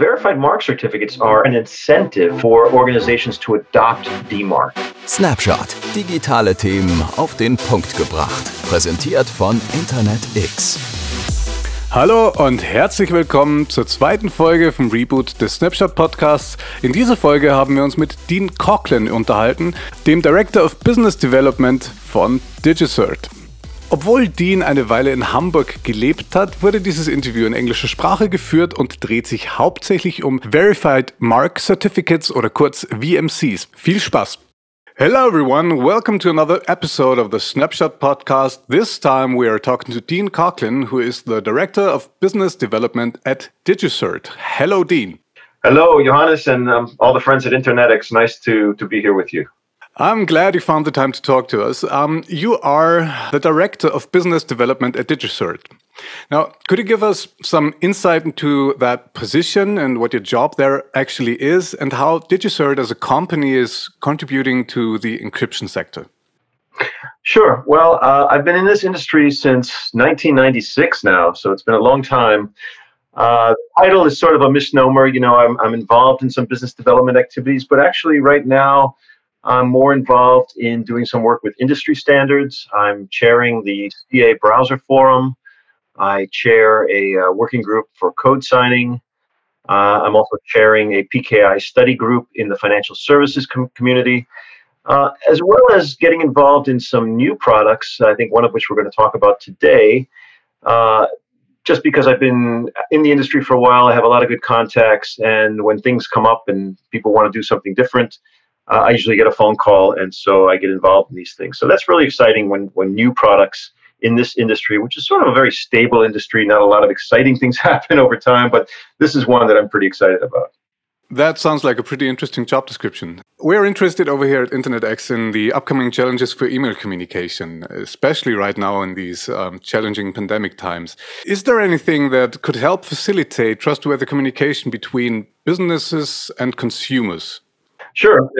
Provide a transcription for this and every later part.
Verified mark certificates are an incentive for organizations to adopt DMARC. Snapshot. Digitale Themen auf den Punkt gebracht. Präsentiert von Internet X. Hallo und herzlich willkommen zur zweiten Folge vom Reboot des Snapshot Podcasts. In dieser Folge haben wir uns mit Dean Coughlin unterhalten, dem Director of Business Development von DigiCert. Obwohl Dean eine Weile in Hamburg gelebt hat, wurde dieses Interview in englischer Sprache geführt und dreht sich hauptsächlich um Verified Mark Certificates oder kurz VMCs. Viel Spaß! Hello, everyone. Welcome to another episode of the Snapshot podcast. This time we are talking to Dean Coughlin, who is the Director of Business Development at DigiCert. Hello, Dean. Hello, Johannes, and um, all the friends at Internetics. Nice to, to be here with you. I'm glad you found the time to talk to us. Um, you are the Director of Business Development at DigiCert. Now, could you give us some insight into that position and what your job there actually is, and how DigiCert as a company is contributing to the encryption sector? Sure. Well, uh, I've been in this industry since 1996 now, so it's been a long time. Uh, title is sort of a misnomer. You know, I'm, I'm involved in some business development activities, but actually, right now, I'm more involved in doing some work with industry standards. I'm chairing the CA Browser Forum. I chair a uh, working group for code signing. Uh, I'm also chairing a PKI study group in the financial services com- community, uh, as well as getting involved in some new products, I think one of which we're going to talk about today. Uh, just because I've been in the industry for a while, I have a lot of good contacts, and when things come up and people want to do something different, uh, I usually get a phone call, and so I get involved in these things. So that's really exciting when when new products in this industry, which is sort of a very stable industry, not a lot of exciting things happen over time, but this is one that I'm pretty excited about. That sounds like a pretty interesting job description. We're interested over here at InterNetX in the upcoming challenges for email communication, especially right now in these um, challenging pandemic times. Is there anything that could help facilitate trustworthy communication between businesses and consumers? Sure.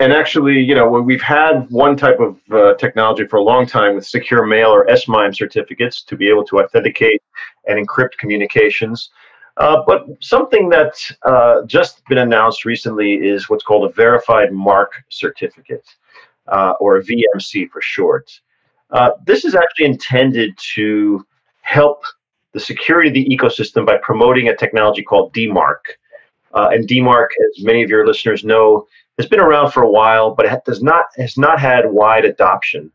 And actually, you know, we've had one type of uh, technology for a long time with secure mail or SMIME certificates to be able to authenticate and encrypt communications. Uh, but something that's uh, just been announced recently is what's called a verified mark certificate, uh, or VMC for short. Uh, this is actually intended to help the security of the ecosystem by promoting a technology called DMARC. Uh, and DMARC, as many of your listeners know, has been around for a while, but it does not has not had wide adoption.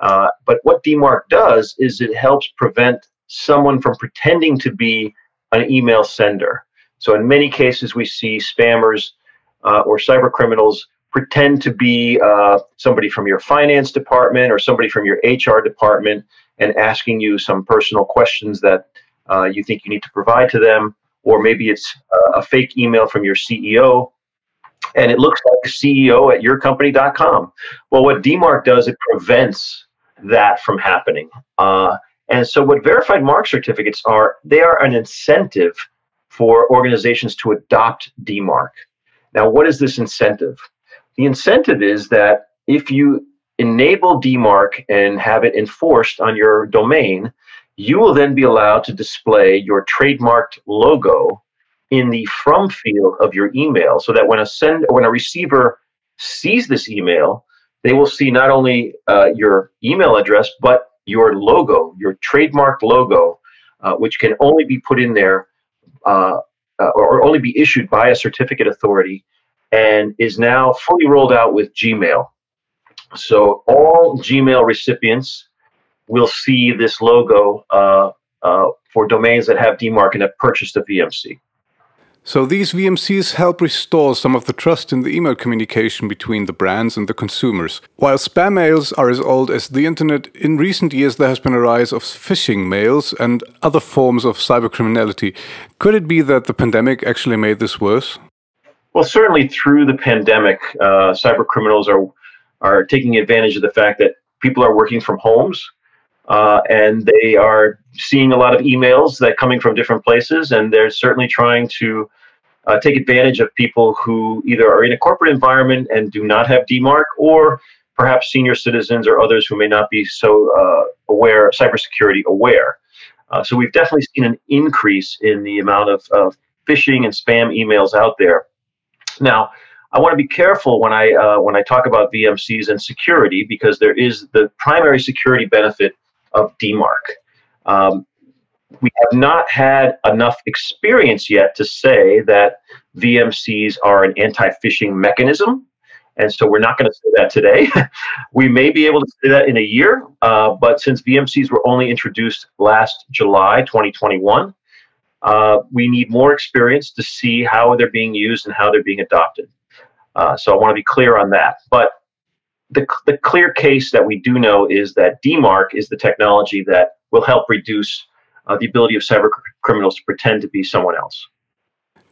Uh, but what DMARC does is it helps prevent someone from pretending to be an email sender. So in many cases, we see spammers uh, or cyber criminals pretend to be uh, somebody from your finance department or somebody from your HR department and asking you some personal questions that uh, you think you need to provide to them or maybe it's a fake email from your CEO and it looks like CEO at yourcompany.com. Well, what DMARC does, it prevents that from happening. Uh, and so, what verified mark certificates are, they are an incentive for organizations to adopt DMARC. Now, what is this incentive? The incentive is that if you enable DMARC and have it enforced on your domain, you will then be allowed to display your trademarked logo in the from field of your email so that when a send when a receiver sees this email they will see not only uh, your email address but your logo your trademarked logo uh, which can only be put in there uh, uh or only be issued by a certificate authority and is now fully rolled out with gmail. So all gmail recipients will see this logo uh, uh, for domains that have DMARC and have purchased a VMC. So these VMCs help restore some of the trust in the email communication between the brands and the consumers. While spam mails are as old as the internet, in recent years there has been a rise of phishing mails and other forms of cybercriminality. Could it be that the pandemic actually made this worse? Well, certainly through the pandemic, uh, cyber criminals are are taking advantage of the fact that people are working from homes uh, and they are seeing a lot of emails that coming from different places, and they're certainly trying to uh, take advantage of people who either are in a corporate environment and do not have DMARC, or perhaps senior citizens or others who may not be so uh, aware, cybersecurity aware. Uh, so we've definitely seen an increase in the amount of, of phishing and spam emails out there. Now, I want to be careful when I uh, when I talk about VMCs and security because there is the primary security benefit of DMARC. Um, we have not had enough experience yet to say that VMCs are an anti-phishing mechanism. And so we're not going to say that today. we may be able to say that in a year, uh, but since VMCs were only introduced last July 2021, uh, we need more experience to see how they're being used and how they're being adopted. Uh, so I want to be clear on that. But the, the clear case that we do know is that DMARC is the technology that will help reduce uh, the ability of cyber criminals to pretend to be someone else.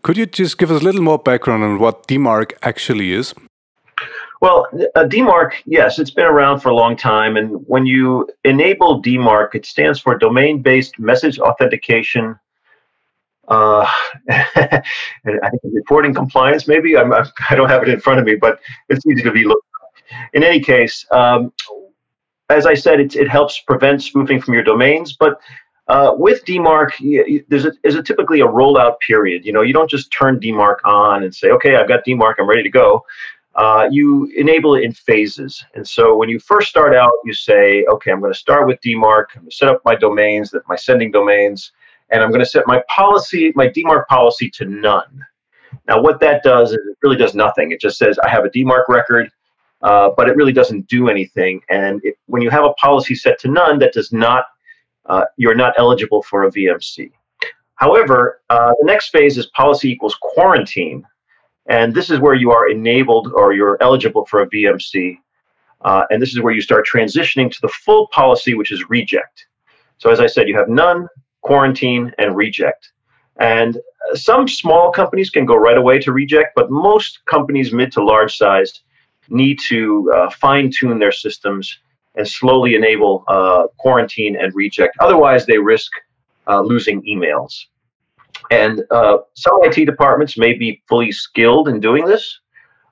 Could you just give us a little more background on what DMARC actually is? Well, uh, DMARC, yes, it's been around for a long time. And when you enable DMARC, it stands for Domain Based Message Authentication. Uh, I think reporting compliance, maybe. I'm, I'm, I do not have it in front of me, but it's easy to be looked In any case, um, as I said, it, it helps prevent spoofing from your domains, but uh, with DMARC, there's a, a typically a rollout period. You know, you don't just turn DMARC on and say, okay, I've got DMARC, I'm ready to go. Uh, you enable it in phases. And so when you first start out, you say, okay, I'm going to start with DMARC. I'm going to set up my domains, that my sending domains, and I'm going to set my policy, my DMARC policy to none. Now, what that does is it really does nothing. It just says I have a DMARC record, uh, but it really doesn't do anything. And it, when you have a policy set to none, that does not uh, you're not eligible for a VMC. However, uh, the next phase is policy equals quarantine. And this is where you are enabled or you're eligible for a VMC. Uh, and this is where you start transitioning to the full policy, which is reject. So, as I said, you have none, quarantine, and reject. And uh, some small companies can go right away to reject, but most companies, mid to large size, need to uh, fine tune their systems and slowly enable uh, quarantine and reject. Otherwise, they risk uh, losing emails. And uh, some IT departments may be fully skilled in doing this,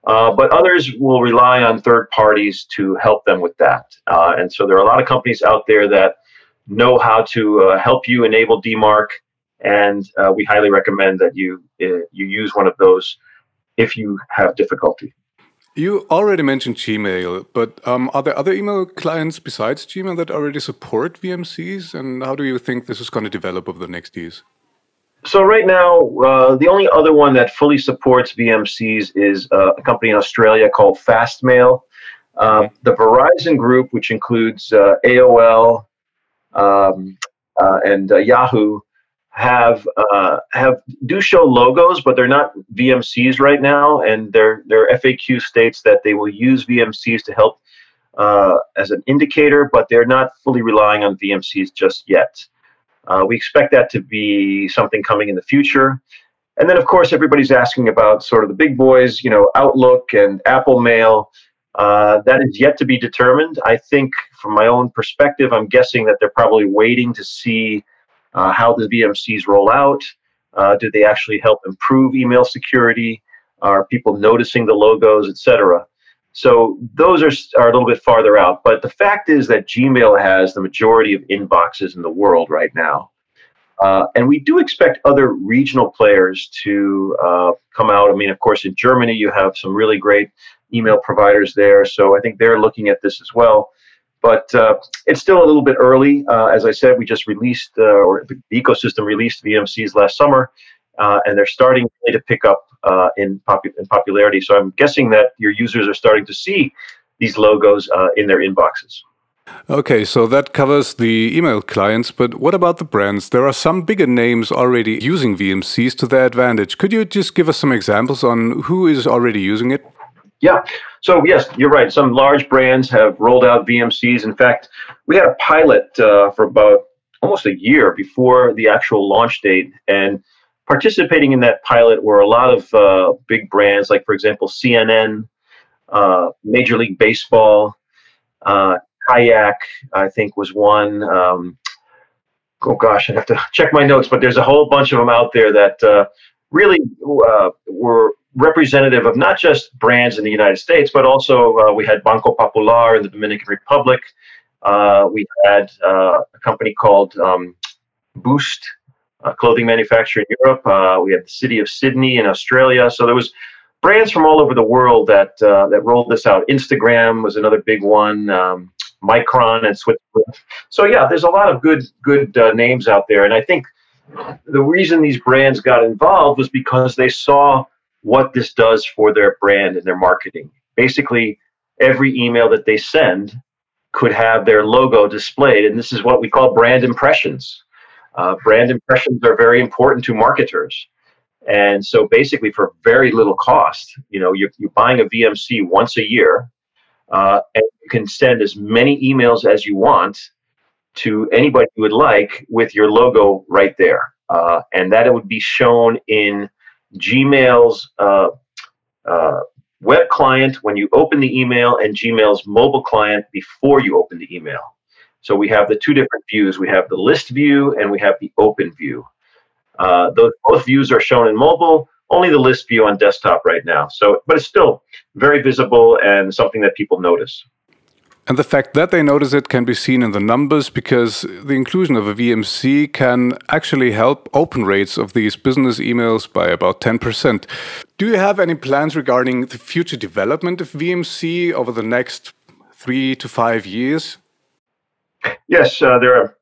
uh, but others will rely on third parties to help them with that. Uh, and so there are a lot of companies out there that know how to help you enable DMARC, and we highly recommend that you you use one of those if you have difficulty. You already mentioned Gmail, but um, are there other email clients besides Gmail that already support VMCs? And how do you think this is going to develop over the next years? So right now, uh, the only other one that fully supports VMCs is uh, a company in Australia called Fastmail. Uh, the Verizon Group, which includes uh, AOL um, uh, and uh, Yahoo, have uh, have do show logos, but they're not VMCs right now, and their their FAQ states that they will use VMCs to help uh, as an indicator, but they're not fully relying on VMCs just yet. Uh, we expect that to be something coming in the future. And then, of course, everybody's asking about sort of the big boys, you know, Outlook and Apple Mail. Uh, that is yet to be determined. I think, from my own perspective, I'm guessing that they're probably waiting to see uh, how the VMCs roll out. Uh, do they actually help improve email security? Are people noticing the logos, etc.? So those are, are a little bit farther out. But the fact is that Gmail has the majority of inboxes in the world right now. Uh, and we do expect other regional players to uh, come out. I mean, of course, in Germany, you have some really great email providers there. So I think they're looking at this as well. But uh, it's still a little bit early. Uh, as I said, we just released, uh, or the ecosystem released VMCs last summer, uh, and they're starting to pick up uh, in, popu- in popularity. So I'm guessing that your users are starting to see these logos uh, in their inboxes. Okay, so that covers the email clients, but what about the brands? There are some bigger names already using VMCs to their advantage. Could you just give us some examples on who is already using it? Yeah. So yes, you're right. Some large brands have rolled out VMCs. In fact, we had a pilot uh, for about almost a year before the actual launch date, and participating in that pilot were a lot of uh, big brands, like for example CNN, uh, Major League Baseball, uh, Kayak, I think was one. Um, oh gosh, I have to check my notes, but there's a whole bunch of them out there that uh, really uh, were representative of not just brands in the United States, but also uh, we had Banco Popular in the Dominican Republic. Uh, we had uh, a company called um, Boost a clothing manufacturer in Europe. Uh, we had the city of Sydney in Australia. So there was brands from all over the world that uh, that rolled this out. Instagram was another big one. Um, Micron and Switzerland. So yeah, there's a lot of good good uh, names out there, and I think the reason these brands got involved was because they saw what this does for their brand and their marketing. Basically, every email that they send could have their logo displayed, and this is what we call brand impressions. Uh, brand impressions are very important to marketers. And so basically for very little cost, you know, you're, you're buying a VMC once a year uh, and you can send as many emails as you want to anybody you would like with your logo right there. Uh, and that it would be shown in Gmail's uh, uh, web client when you open the email and Gmail's mobile client before you open the email. So we have the two different views. We have the list view and we have the open view. Uh, those both views are shown in mobile. Only the list view on desktop right now. So, but it's still very visible and something that people notice. And the fact that they notice it can be seen in the numbers because the inclusion of a VMC can actually help open rates of these business emails by about 10%. Do you have any plans regarding the future development of VMC over the next three to five years? Yes, uh, there are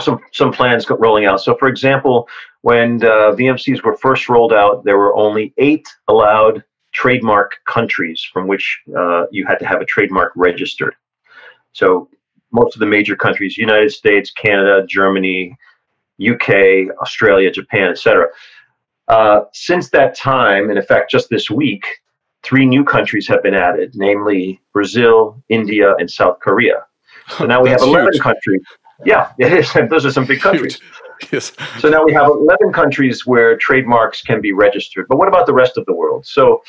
some some plans rolling out. So, for example, when uh, VMCs were first rolled out, there were only eight allowed trademark countries from which uh, you had to have a trademark registered. So, most of the major countries: United States, Canada, Germany, UK, Australia, Japan, etc. Uh, since that time, and in fact, just this week, three new countries have been added, namely Brazil, India, and South Korea. So now we have 11 huge. countries. Yeah, it is. Those are some big countries. yes. So now we have 11 countries where trademarks can be registered. But what about the rest of the world? So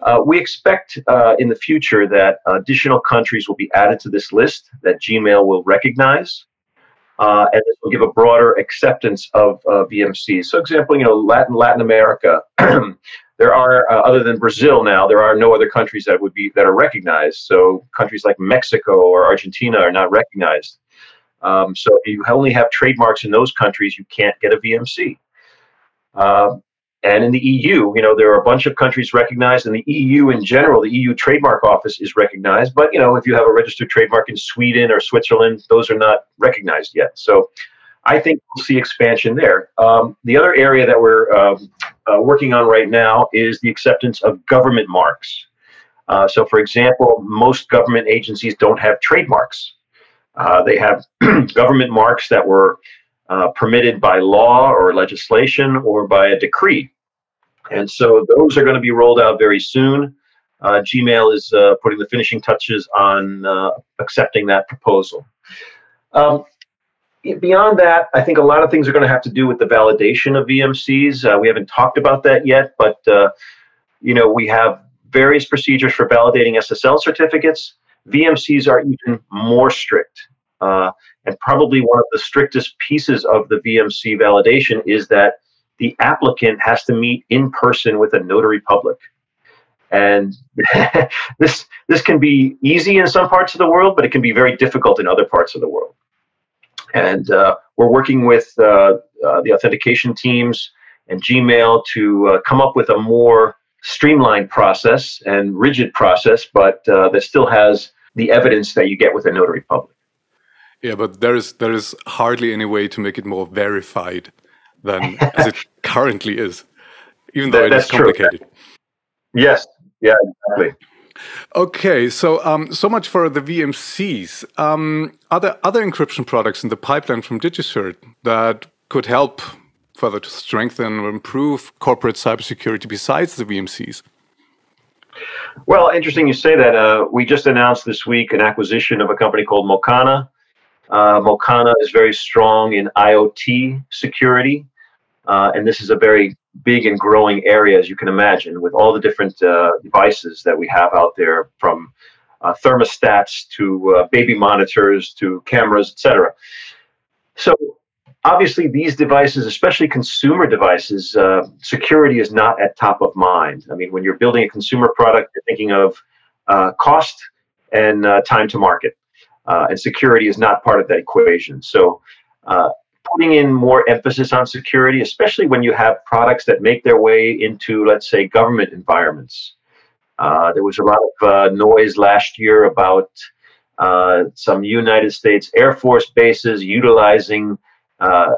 uh, we expect uh, in the future that additional countries will be added to this list that Gmail will recognize. Uh, and this will give a broader acceptance of uh, VMCs. So, example, you know, Latin Latin America, there are uh, other than Brazil now, there are no other countries that would be that are recognized. So, countries like Mexico or Argentina are not recognized. Um, so if you only have trademarks in those countries, you can't get a VMC. Uh, and in the EU, you know, there are a bunch of countries recognized. In the EU in general, the EU Trademark Office is recognized. But, you know, if you have a registered trademark in Sweden or Switzerland, those are not recognized yet. So I think we'll see expansion there. Um, the other area that we're um, uh, working on right now is the acceptance of government marks. Uh, so, for example, most government agencies don't have trademarks. Uh, they have government marks that were uh, permitted by law or legislation or by a decree. And so those are going to be rolled out very soon. Uh, Gmail is uh, putting the finishing touches on uh, accepting that proposal. Um, beyond that, I think a lot of things are going to have to do with the validation of VMCs. Uh, we haven't talked about that yet, but you know we have various procedures for validating SSL certificates. VMCs are even more strict. Uh, and probably one of the strictest pieces of the VMC validation is that the applicant has to meet in person with a notary public. And this this can be easy in some parts of the world, but it can be very difficult in other parts of the world. And uh, we're working with uh, uh, the authentication teams and Gmail to uh, come up with a more streamlined process and rigid process, but uh, that still has the evidence that you get with a notary public. Yeah, but there is there is hardly any way to make it more verified than as it currently is, even though that, it is complicated. True. Yes. Yeah. Exactly. Okay, so um, so much for the VMCs. Um, are there other encryption products in the pipeline from DigiCert that could help further to strengthen or improve corporate cybersecurity besides the VMCs? Well, interesting you say that. Uh, we just announced this week an acquisition of a company called Mocana. Uh, Mocana is very strong in IoT security, uh, and this is a very big and growing area, as you can imagine, with all the different uh, devices that we have out there, from uh, thermostats to uh, baby monitors to cameras, etc. So obviously these devices especially consumer devices uh, security is not at top of mind i mean when you're building a consumer product you're thinking of uh, cost and uh, time to market uh, and security is not part of that equation so uh, putting in more emphasis on security, especially when you have products that make their way into, let's say, government environments. Uh, there was a lot of uh, noise last year about uh, some United States Air Force bases utilizing uh,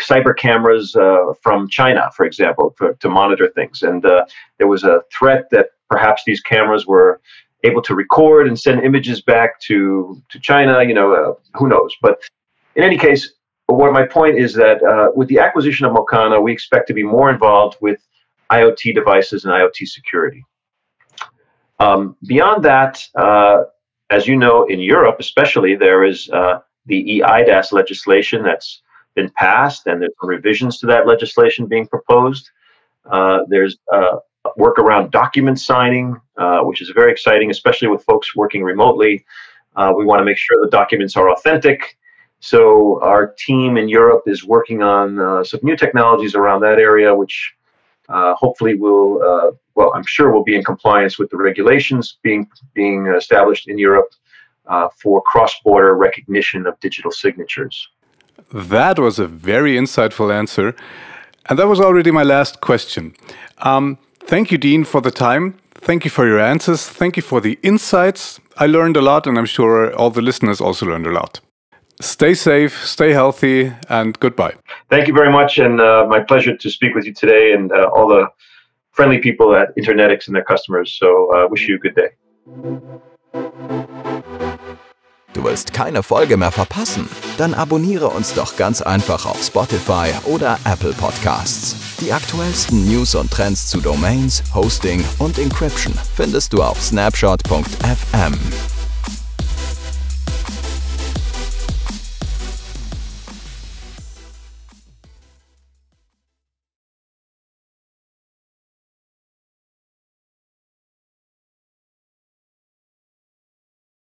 cyber cameras uh, from China, for example, for, to monitor things. And uh, there was a threat that perhaps these cameras were able to record and send images back to, to China. You know, who knows? But in any case, what my point is that with the acquisition of Mocana, we expect to be more involved with IoT devices and IoT security. Um, beyond that, uh, as you know, in Europe especially, there is uh, the eIDAS legislation that's been passed, and there's revisions to that legislation being proposed. Uh, there's uh, work around document signing, uh, which is very exciting, especially with folks working remotely. Uh, we want to make sure the documents are authentic. So our team in Europe is working on some new technologies around that area, which uh, hopefully will uh, well i'm sure will be in compliance with the regulations being being established in europe uh, for cross-border recognition of digital signatures that was a very insightful answer and that was already my last question um, thank you dean for the time thank you for your answers thank you for the insights i learned a lot and i'm sure all the listeners also learned a lot Stay safe, stay healthy, and goodbye. Thank you very much, and uh, my pleasure to speak with you today and uh, all the friendly people at InterNetX and their customers. So, uh, wish you a good day. Du willst keine Folge mehr verpassen? Dann abonniere uns doch ganz einfach auf Spotify oder Apple Podcasts. Die aktuellsten News und Trends zu Domains, Hosting und Encryption findest du auf snapshot.fm.